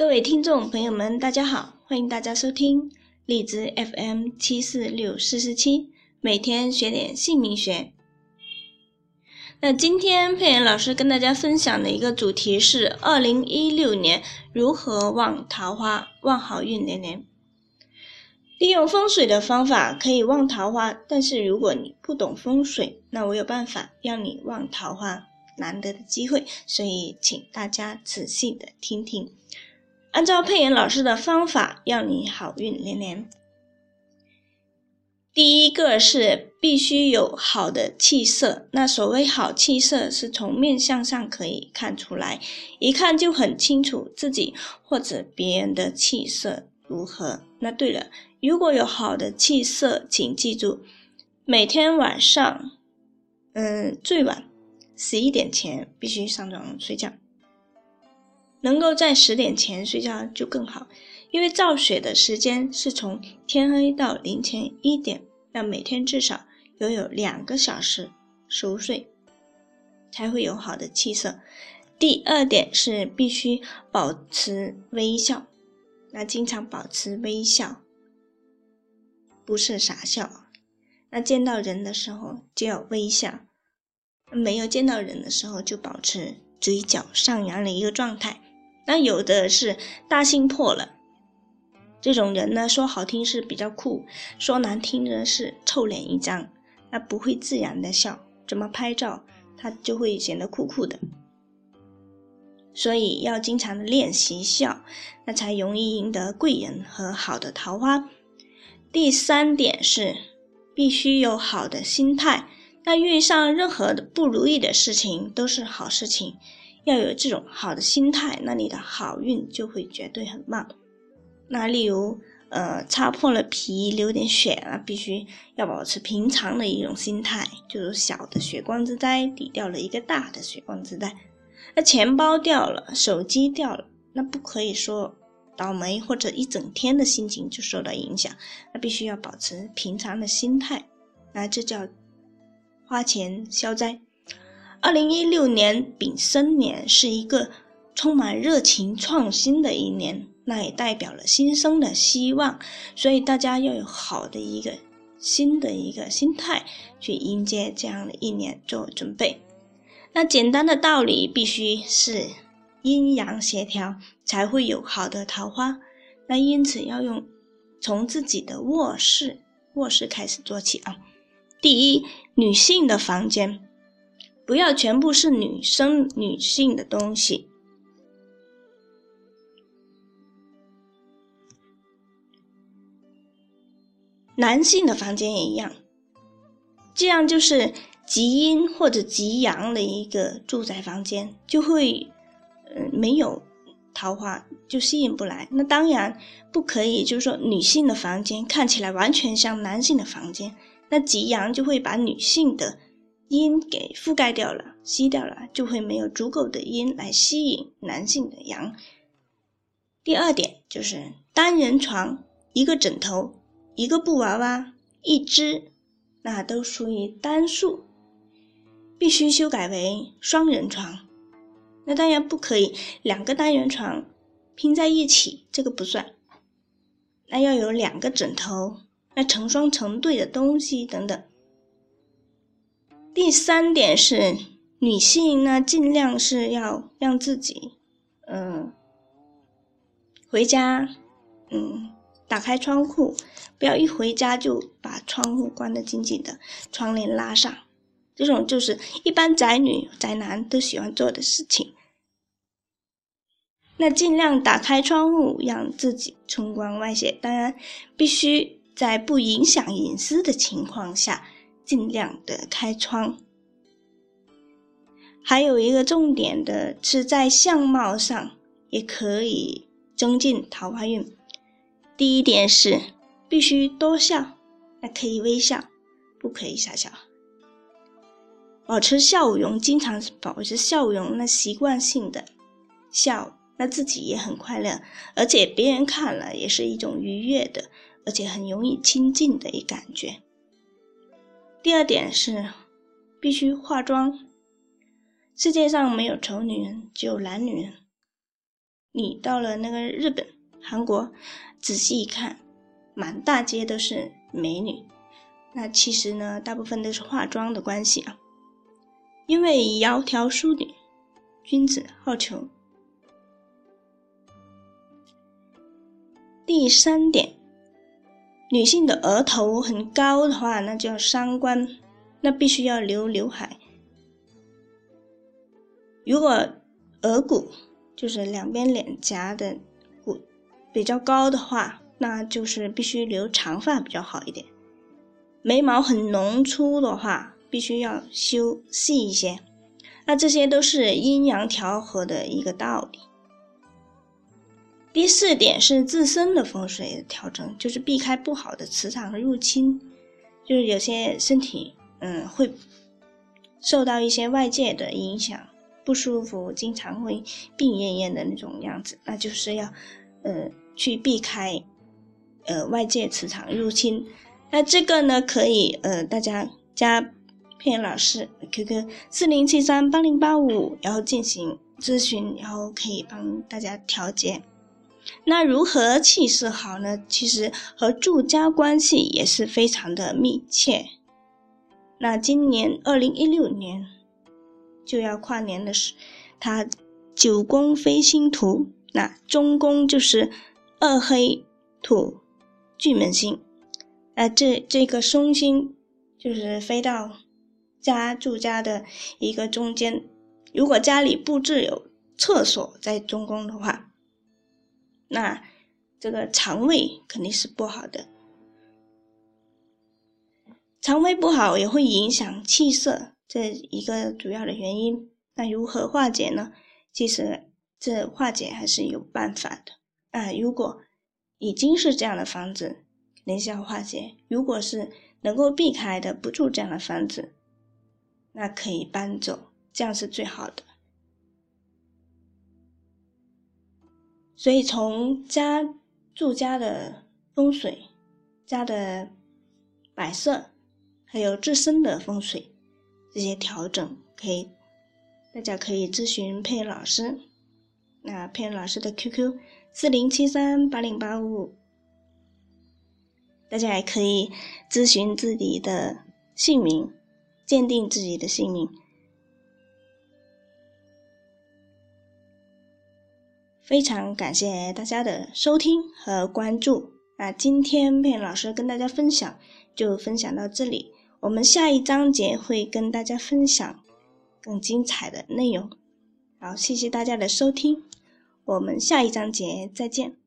各位听众朋友们，大家好，欢迎大家收听荔枝 FM 七四六四四七，每天学点姓名学。那今天佩妍老师跟大家分享的一个主题是二零一六年如何旺桃花、旺好运连连。利用风水的方法可以旺桃花，但是如果你不懂风水，那我有办法让你旺桃花，难得的机会，所以请大家仔细的听听。按照佩妍老师的方法，让你好运连连。第一个是必须有好的气色。那所谓好气色，是从面相上可以看出来，一看就很清楚自己或者别人的气色如何。那对了，如果有好的气色，请记住，每天晚上，嗯，最晚十一点前必须上床睡觉。能够在十点前睡觉就更好，因为造血的时间是从天黑到凌晨一点，要每天至少拥有两个小时熟睡，才会有好的气色。第二点是必须保持微笑，那经常保持微笑，不是傻笑。那见到人的时候就要微笑，没有见到人的时候就保持嘴角上扬的一个状态。那有的是大心破了，这种人呢，说好听是比较酷，说难听的是臭脸一张，那不会自然的笑，怎么拍照他就会显得酷酷的。所以要经常的练习笑，那才容易赢得贵人和好的桃花。第三点是必须有好的心态，那遇上任何的不如意的事情都是好事情。要有这种好的心态，那你的好运就会绝对很旺。那例如，呃，擦破了皮流点血啊，必须要保持平常的一种心态，就是小的血光之灾抵掉了一个大的血光之灾。那钱包掉了，手机掉了，那不可以说倒霉或者一整天的心情就受到影响，那必须要保持平常的心态，那这叫花钱消灾。二零一六年丙申年是一个充满热情创新的一年，那也代表了新生的希望，所以大家要有好的一个新的一个心态去迎接这样的一年做准备。那简单的道理必须是阴阳协调才会有好的桃花，那因此要用从自己的卧室卧室开始做起啊。第一，女性的房间。不要全部是女生、女性的东西。男性的房间也一样，这样就是极阴或者极阳的一个住宅房间，就会，呃，没有桃花，就吸引不来。那当然不可以，就是说女性的房间看起来完全像男性的房间，那极阳就会把女性的。阴给覆盖掉了，吸掉了，就会没有足够的阴来吸引男性的阳。第二点就是单人床，一个枕头，一个布娃娃，一只，那都属于单数，必须修改为双人床。那当然不可以两个单人床拼在一起，这个不算。那要有两个枕头，那成双成对的东西等等。第三点是，女性呢尽量是要让自己，嗯，回家，嗯，打开窗户，不要一回家就把窗户关得紧紧的，窗帘拉上，这种就是一般宅女宅男都喜欢做的事情。那尽量打开窗户，让自己春光外泄，当然必须在不影响隐私的情况下。尽量的开窗，还有一个重点的是在相貌上也可以增进桃花运。第一点是必须多笑，那可以微笑，不可以傻笑，保持笑容，经常保持笑容，那习惯性的笑，那自己也很快乐，而且别人看了也是一种愉悦的，而且很容易亲近的一感觉。第二点是，必须化妆。世界上没有丑女人，只有懒女人。你到了那个日本、韩国，仔细一看，满大街都是美女。那其实呢，大部分都是化妆的关系啊。因为窈窕淑女，君子好逑。第三点，女性的额头很高的话，那叫三观，那必须要留刘海。如果额骨就是两边脸颊的骨比较高的话，那就是必须留长发比较好一点。眉毛很浓粗的话，必须要修细一些。那这些都是阴阳调和的一个道理。第四点是自身的风水调整，就是避开不好的磁场入侵。就是有些身体嗯会受到一些外界的影响。不舒服，经常会病恹恹的那种样子，那就是要，呃，去避开，呃，外界磁场入侵。那这个呢，可以，呃，大家加片老师 QQ 四零七三八零八五，然后进行咨询，然后可以帮大家调节。那如何气色好呢？其实和住家关系也是非常的密切。那今年二零一六年。就要跨年的是，它九宫飞星图，那中宫就是二黑土巨门星，啊，这这个松星就是飞到家住家的一个中间。如果家里布置有厕所在中宫的话，那这个肠胃肯定是不好的，肠胃不好也会影响气色。这一个主要的原因，那如何化解呢？其实这化解还是有办法的啊。如果已经是这样的房子，肯定是要化解；如果是能够避开的，不住这样的房子，那可以搬走，这样是最好的。所以从家住家的风水、家的摆设，还有自身的风水。这些调整可以，大家可以咨询佩老师。那佩老师的 QQ 四零七三八零八五，大家也可以咨询自己的姓名，鉴定自己的姓名。非常感谢大家的收听和关注。那今天佩老师跟大家分享就分享到这里。我们下一章节会跟大家分享更精彩的内容。好，谢谢大家的收听，我们下一章节再见。